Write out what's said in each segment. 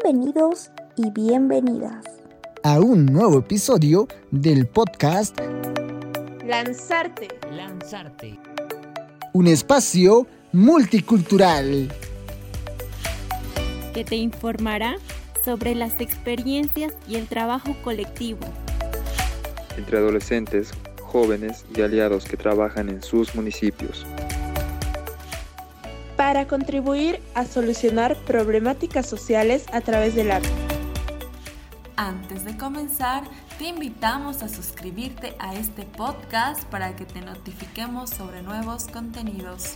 Bienvenidos y bienvenidas a un nuevo episodio del podcast Lanzarte. Lanzarte. Un espacio multicultural que te informará sobre las experiencias y el trabajo colectivo entre adolescentes, jóvenes y aliados que trabajan en sus municipios para contribuir a solucionar problemáticas sociales a través del arte. Antes de comenzar, te invitamos a suscribirte a este podcast para que te notifiquemos sobre nuevos contenidos.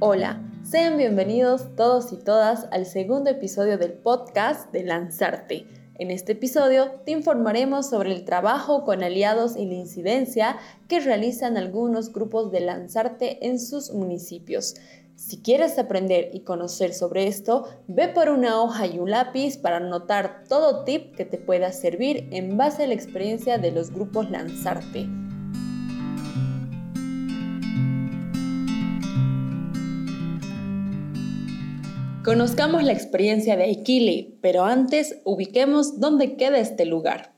Hola, sean bienvenidos todos y todas al segundo episodio del podcast de Lanzarte en este episodio te informaremos sobre el trabajo con aliados y la incidencia que realizan algunos grupos de Lanzarte en sus municipios. Si quieres aprender y conocer sobre esto, ve por una hoja y un lápiz para anotar todo tip que te pueda servir en base a la experiencia de los grupos Lanzarte. Conozcamos la experiencia de Aikili, pero antes ubiquemos dónde queda este lugar.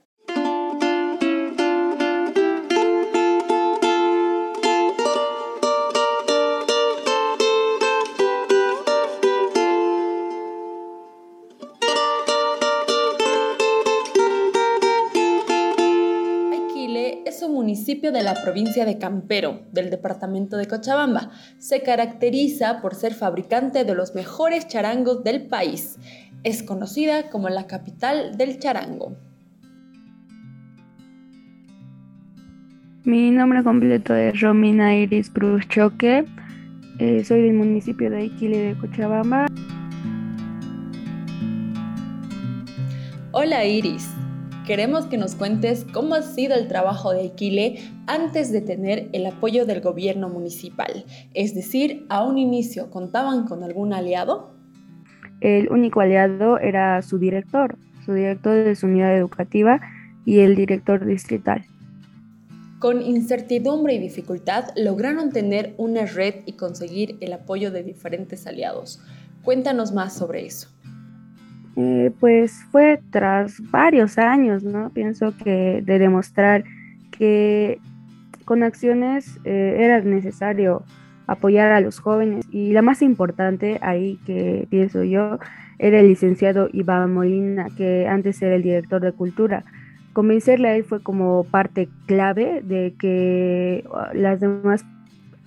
Municipio de la provincia de Campero, del departamento de Cochabamba. Se caracteriza por ser fabricante de los mejores charangos del país. Es conocida como la capital del charango. Mi nombre completo es Romina Iris Cruz Choque. Eh, soy del municipio de Iquile de Cochabamba. Hola Iris, Queremos que nos cuentes cómo ha sido el trabajo de Aquile antes de tener el apoyo del gobierno municipal. Es decir, a un inicio, ¿contaban con algún aliado? El único aliado era su director, su director de su unidad educativa y el director distrital. Con incertidumbre y dificultad lograron tener una red y conseguir el apoyo de diferentes aliados. Cuéntanos más sobre eso. Eh, pues fue tras varios años, ¿no? Pienso que de demostrar que con acciones eh, era necesario apoyar a los jóvenes y la más importante ahí que pienso yo era el licenciado Iván Molina, que antes era el director de cultura. Convencerle a él fue como parte clave de que uh, las demás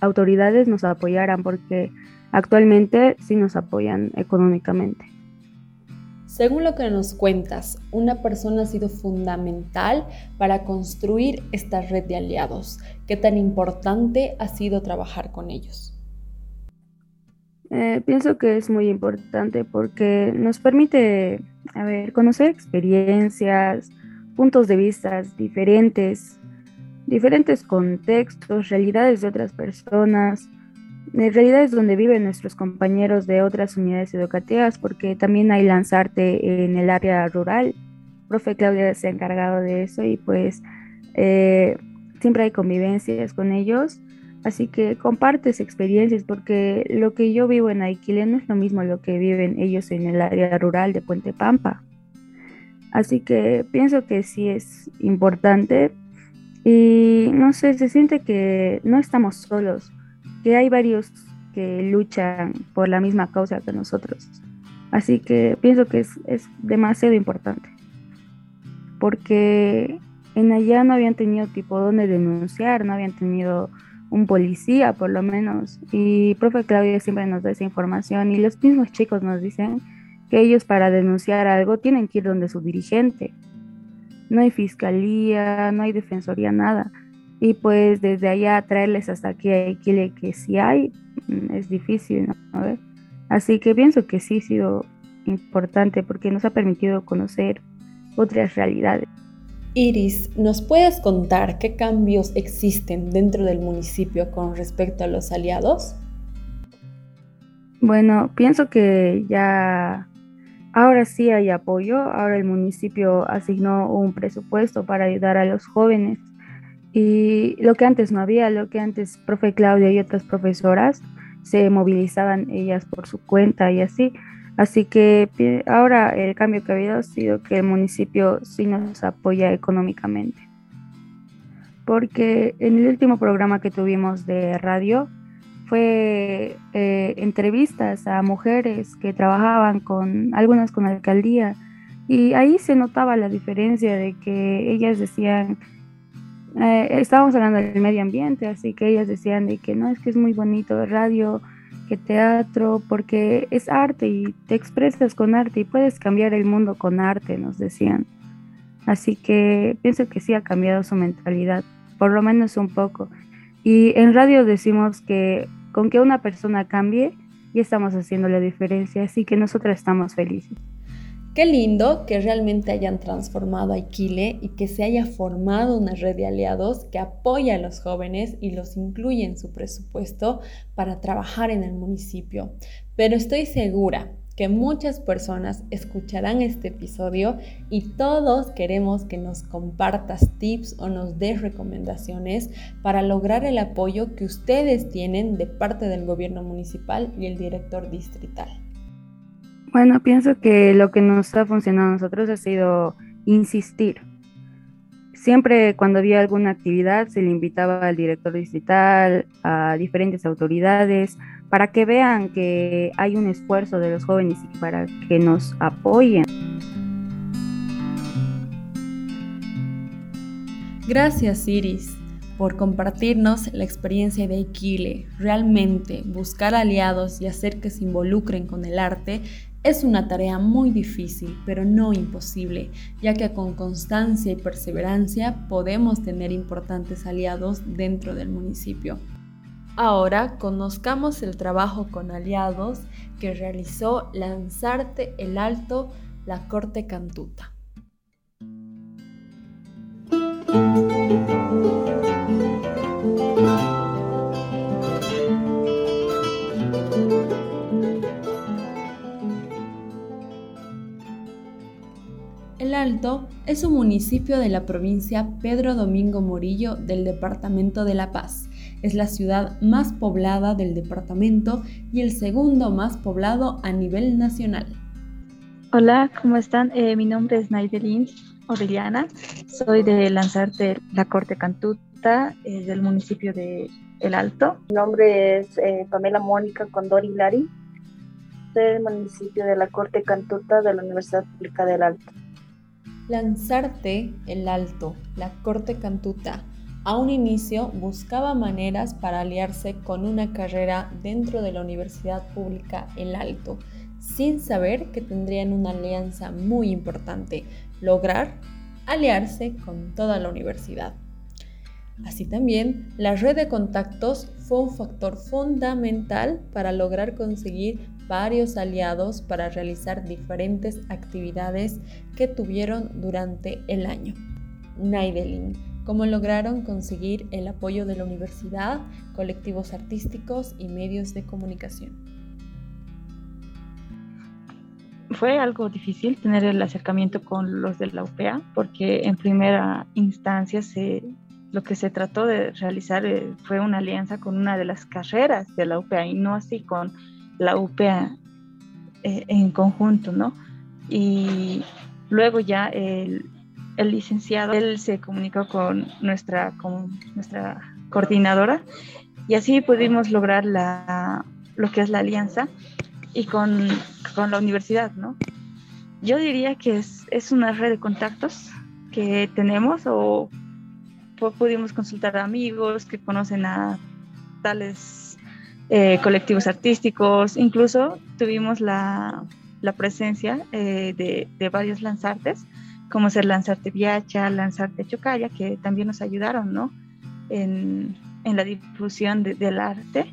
autoridades nos apoyaran porque actualmente sí nos apoyan económicamente. Según lo que nos cuentas, una persona ha sido fundamental para construir esta red de aliados. ¿Qué tan importante ha sido trabajar con ellos? Eh, pienso que es muy importante porque nos permite conocer experiencias, puntos de vista diferentes, diferentes contextos, realidades de otras personas, en realidad es donde viven nuestros compañeros de otras unidades educativas, porque también hay lanzarte en el área rural. Profe Claudia se ha encargado de eso y pues eh, siempre hay convivencias con ellos. Así que compartes experiencias porque lo que yo vivo en Aiquile no es lo mismo lo que viven ellos en el área rural de Puente Pampa. Así que pienso que sí es importante y no sé, se siente que no estamos solos que hay varios que luchan por la misma causa que nosotros. Así que pienso que es, demasiado importante. Porque en allá no habían tenido tipo donde denunciar, no habían tenido un policía por lo menos. Y profe Claudia siempre nos da esa información y los mismos chicos nos dicen que ellos para denunciar algo tienen que ir donde su dirigente. No hay fiscalía, no hay defensoría, nada y pues desde allá traerles hasta aquí a Iquile que sí hay, mm, es difícil, ¿no? Así que pienso que sí ha sido importante porque nos ha permitido conocer otras realidades. Iris, ¿nos puedes contar qué cambios existen dentro del municipio con respecto a los aliados? Bueno, pienso que ya ahora sí hay apoyo, ahora el municipio asignó un presupuesto para ayudar a los jóvenes Y lo que antes no había, lo que antes profe Claudia y otras profesoras se movilizaban ellas por su cuenta y así. Así que ahora el cambio que ha habido ha sido que el municipio sí nos apoya económicamente. Porque en el último programa que tuvimos de radio fue eh, entrevistas a mujeres que trabajaban con, algunas con la alcaldía, y ahí se notaba la diferencia de que ellas decían, eh, estábamos hablando del medio ambiente, así que ellas decían de que no, es que es muy bonito radio, que teatro, porque es arte y te expresas con arte y puedes cambiar el mundo con arte, nos decían. Así que pienso que sí ha cambiado su mentalidad, por lo menos un poco. Y en radio decimos que con que una persona cambie, ya estamos haciendo la diferencia, así que nosotras estamos felices. Qué lindo que realmente hayan transformado a Iquile y que se haya formado una red de aliados que apoya a los jóvenes y los incluye en su presupuesto para trabajar en el municipio. Pero estoy segura que muchas personas escucharán este episodio y todos queremos que nos compartas tips o nos des recomendaciones para lograr el apoyo que ustedes tienen de parte del gobierno municipal y el director distrital. Bueno, pienso que lo que nos ha funcionado a nosotros ha sido insistir. Siempre cuando había alguna actividad se le invitaba al director distrital, a diferentes autoridades, para que vean que hay un esfuerzo de los jóvenes y para que nos apoyen. Gracias, Iris, por compartirnos la experiencia de Iquile. Realmente, buscar aliados y hacer que se involucren con el arte es una tarea muy difícil, pero no imposible, ya que con constancia y perseverancia podemos tener importantes aliados dentro del municipio. Ahora conozcamos el trabajo con aliados que realizó Lanzarte el Alto, la Corte Cantuta. Alto es un municipio de la provincia Pedro Domingo Morillo del departamento de La Paz. Es la ciudad más poblada del departamento y el segundo más poblado a nivel nacional. Hola, ¿cómo están? Eh, mi nombre es Naidelin Orellana. Soy de Lanzarte, la Corte Cantuta, eh, del municipio de El Alto. Mi nombre es eh, Pamela Mónica Condori Lari, del municipio de la Corte Cantuta de la Universidad Pública del Alto. Lanzarte el Alto, la Corte Cantuta, a un inicio buscaba maneras para aliarse con una carrera dentro de la Universidad Pública El Alto, sin saber que tendrían una alianza muy importante, lograr aliarse con toda la universidad. Así también, la red de contactos fue un factor fundamental para lograr conseguir varios aliados para realizar diferentes actividades que tuvieron durante el año. Naidelin, cómo lograron conseguir el apoyo de la universidad, colectivos artísticos y medios de comunicación. Fue algo difícil tener el acercamiento con los de la UPA porque en primera instancia se, lo que se trató de realizar eh, fue una alianza con una de las carreras de la UPA y no así con la UPA eh, en conjunto, ¿no? Y luego ya el, el, licenciado, él se comunicó con nuestra, con nuestra coordinadora y así pudimos lograr la, lo que es la alianza y con, con la universidad, ¿no? Yo diría que es, es, una red de contactos que tenemos o pudimos consultar a amigos que conocen a tales eh, colectivos artísticos, incluso tuvimos la, la presencia eh, de, de, varios lanzartes, como ser Lanzarte Viacha, Lanzarte Chocaya, que también nos ayudaron ¿no? en, en la difusión del arte.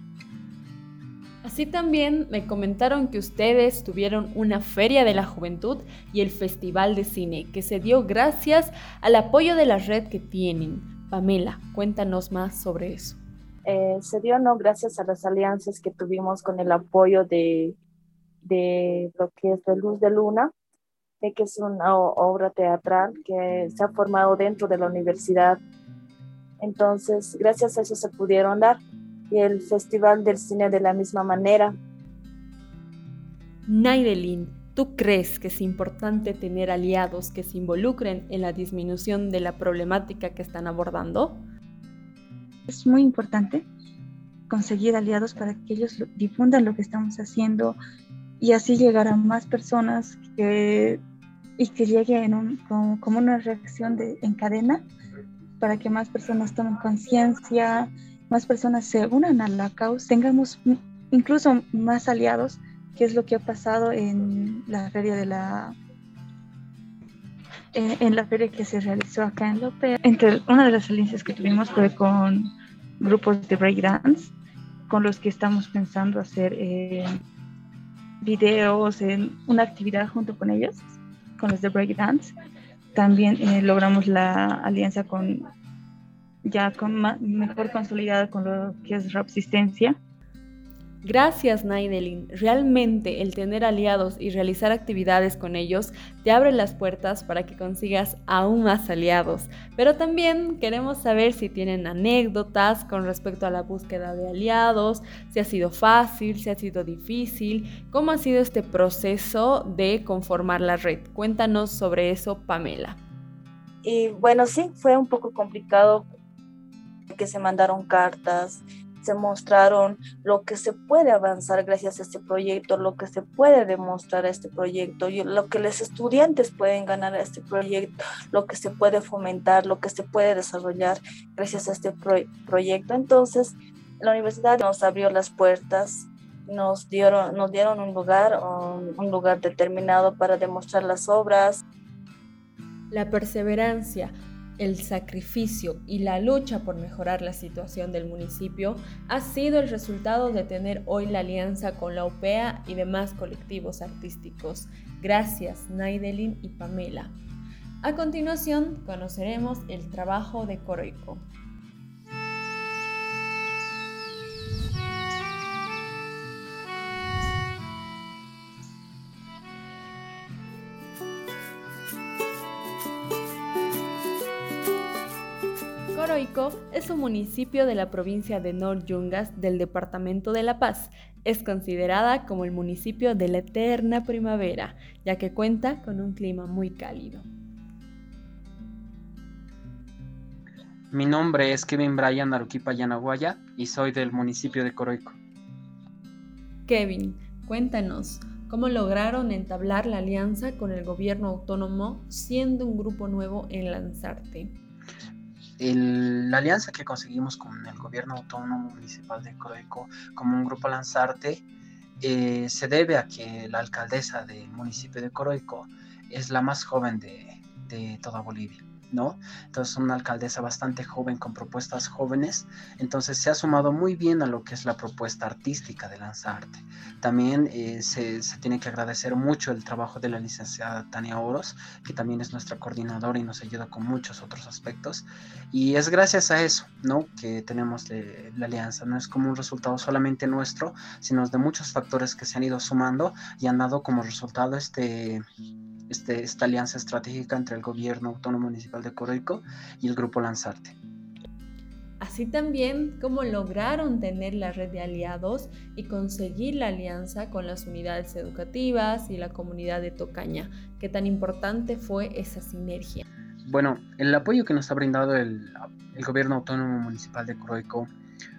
Así también me comentaron que ustedes tuvieron una feria de la juventud y el festival de cine, que se dio gracias al apoyo de la red que tienen. Pamela, cuéntanos más sobre eso. Eh, se dio no gracias a las alianzas que tuvimos con el apoyo de, de lo que es de Luz de Luna, que es una obra teatral que se ha formado dentro de la universidad Entonces, gracias a eso se pudieron dar. Y el Festival del Cine de la misma manera. Naidelin, ¿tú crees que es importante tener aliados que se involucren en la disminución de la problemática que están abordando? Es muy importante conseguir aliados para que ellos difundan lo que estamos haciendo y así llegar a más personas que, y que llegue en un, como, una reacción de, en cadena para que más personas tomen conciencia, más personas se unan a la causa, tengamos incluso más aliados, que es lo que ha pasado en la feria de la en, la feria que se realizó acá en López. Entre una de las alianzas que tuvimos fue con grupos de breakdance con los que estamos pensando hacer eh, videos, en una actividad junto con ellos, con los de breakdance. También eh, logramos la alianza con ya con mejor consolidada con lo que es Resistencia Gracias Naidelin, realmente el tener aliados y realizar actividades con ellos te abre las puertas para que consigas aún más aliados. Pero también queremos saber si tienen anécdotas con respecto a la búsqueda de aliados, si ha sido fácil, si ha sido difícil, cómo ha sido este proceso de conformar la red. Cuéntanos sobre eso, Pamela. Y bueno, sí, fue un poco complicado que se mandaron cartas, se mostraron lo que se puede avanzar gracias a este proyecto, lo que se puede demostrar a este proyecto, lo que los estudiantes pueden ganar a este proyecto, lo que se puede fomentar, lo que se puede desarrollar gracias a este proyecto. Entonces, la universidad nos abrió las puertas, nos dieron, nos dieron un lugar, un lugar determinado para demostrar las obras. La perseverancia, el sacrificio y la lucha por mejorar la situación del municipio ha sido el resultado de tener hoy la alianza con la UPEA y demás colectivos artísticos. Gracias, Naidelin y Pamela. A continuación, conoceremos el trabajo de Coroico. Es un municipio de la provincia de Nor Yungas del departamento de La Paz. Es considerada como el municipio de la eterna primavera, ya que cuenta con un clima muy cálido. Mi nombre es Kevin Brian Aruquipa Yanaguaya y soy del municipio de Coroico. Kevin, cuéntanos, ¿cómo lograron entablar la alianza con el gobierno autónomo siendo un grupo nuevo en Lanzarte? La alianza que conseguimos con el gobierno autónomo municipal de Coroico como un grupo Lanzarte eh, se debe a que la alcaldesa del municipio de Coroico es la más joven de toda Bolivia. ¿No? Entonces, una alcaldesa bastante joven con propuestas jóvenes, entonces se ha sumado muy bien a lo que es la propuesta artística de Lanzarte. También eh, se, tiene que agradecer mucho el trabajo de la licenciada Tania Oros, que también es nuestra coordinadora y nos ayuda con muchos otros aspectos. Y es gracias a eso, ¿no? Que tenemos la alianza. No es como un resultado solamente nuestro, sino de muchos factores que se han ido sumando y han dado como resultado este este, esta alianza estratégica entre el gobierno autónomo municipal de Coroico y el grupo Lanzarte. Así también como lograron tener la red de aliados y conseguir la alianza con las unidades educativas y la comunidad de Tocaña. ¿Qué tan importante fue esa sinergia? Bueno, el apoyo que nos ha brindado el, el gobierno autónomo municipal de Coroico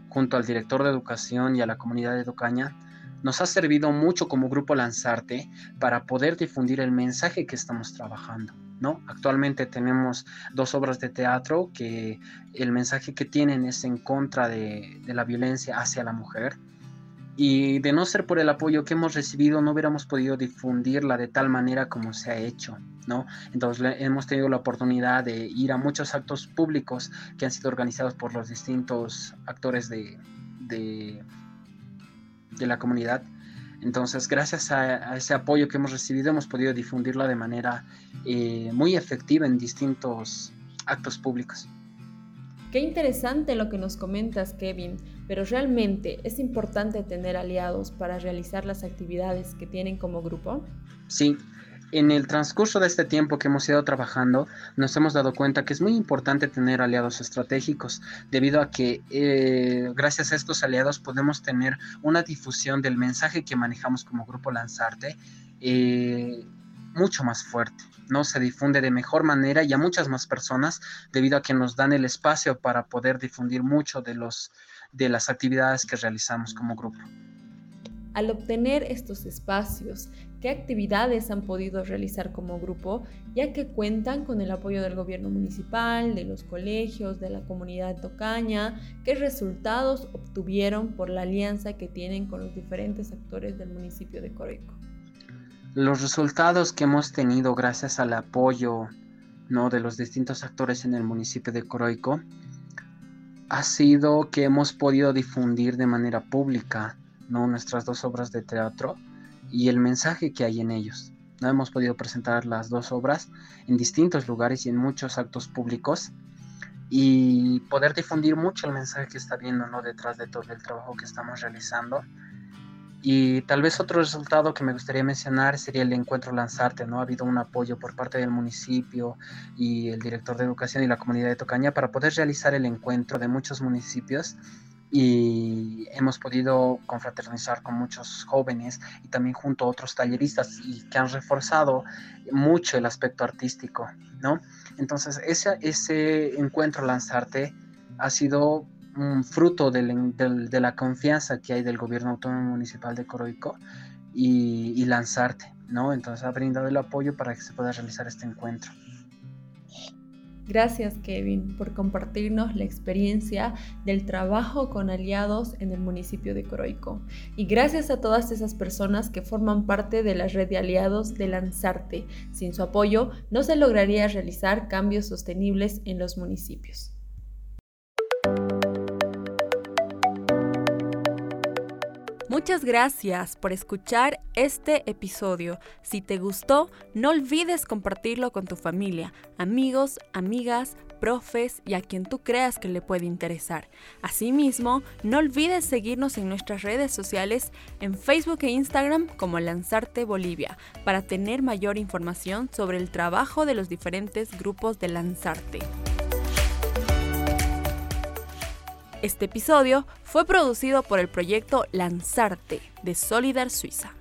junto al director de educación y a la comunidad de Tocaña nos ha servido mucho como grupo Lanzarte para poder difundir el mensaje que estamos trabajando. ¿no? Actualmente tenemos dos obras de teatro que el mensaje que tienen es en contra de, la violencia hacia la mujer. Y de no ser por el apoyo que hemos recibido, no hubiéramos podido difundirla de tal manera como se ha hecho, ¿no? Entonces hemos tenido la oportunidad de ir a muchos actos públicos que han sido organizados por los distintos actores de, de la comunidad. Entonces, gracias a, ese apoyo que hemos recibido, hemos podido difundirla de manera eh, muy efectiva en distintos actos públicos. Qué interesante lo que nos comentas, Kevin, pero realmente es importante tener aliados para realizar las actividades que tienen como grupo. Sí, en el transcurso de este tiempo que hemos ido trabajando, nos hemos dado cuenta que es muy importante tener aliados estratégicos, debido a que eh, gracias a estos aliados podemos tener una difusión del mensaje que manejamos como Grupo Lanzarte eh, mucho más fuerte. ¿no? Se difunde de mejor manera y a muchas más personas debido a que nos dan el espacio para poder difundir mucho de, los, de las actividades que realizamos como grupo. Al obtener estos espacios, ¿qué actividades han podido realizar como grupo, ya que cuentan con el apoyo del gobierno municipal, de los colegios, de la comunidad tocaña? ¿Qué resultados obtuvieron por la alianza que tienen con los diferentes actores del municipio de Coroico? Los resultados que hemos tenido gracias al apoyo ¿no? de los distintos actores en el municipio de Coroico ha sido que hemos podido difundir de manera pública ¿no? nuestras dos obras de teatro y el mensaje que hay en ellos. No hemos podido presentar las dos obras en distintos lugares y en muchos actos públicos y poder difundir mucho el mensaje que está viendo ¿no? detrás de todo el trabajo que estamos realizando y tal vez otro resultado que me gustaría mencionar sería el encuentro Lanzarte, ¿no? Ha habido un apoyo por parte del municipio y el director de educación y la comunidad de Tocaña para poder realizar el encuentro de muchos municipios y hemos podido confraternizar con muchos jóvenes y también junto a otros talleristas y que han reforzado mucho el aspecto artístico, ¿no? Entonces, ese, ese encuentro Lanzarte ha sido un fruto de la confianza que hay del gobierno autónomo municipal de Coroico y, lanzarte, ¿no? Entonces ha brindado el apoyo para que se pueda realizar este encuentro. Gracias Kevin por compartirnos la experiencia del trabajo con aliados en el municipio de Coroico. Y gracias a todas esas personas que forman parte de la red de aliados de Lanzarte. Sin su apoyo no se lograría realizar cambios sostenibles en los municipios. Muchas gracias por escuchar este episodio. Si te gustó, no olvides compartirlo con tu familia, amigos, amigas, profes y a quien tú creas que le puede interesar. Asimismo, no olvides seguirnos en nuestras redes sociales en Facebook e Instagram como Lanzarte Bolivia para tener mayor información sobre el trabajo de los diferentes grupos de Lanzarte. Este episodio fue producido por el proyecto Lanzarte de Solidar Suiza.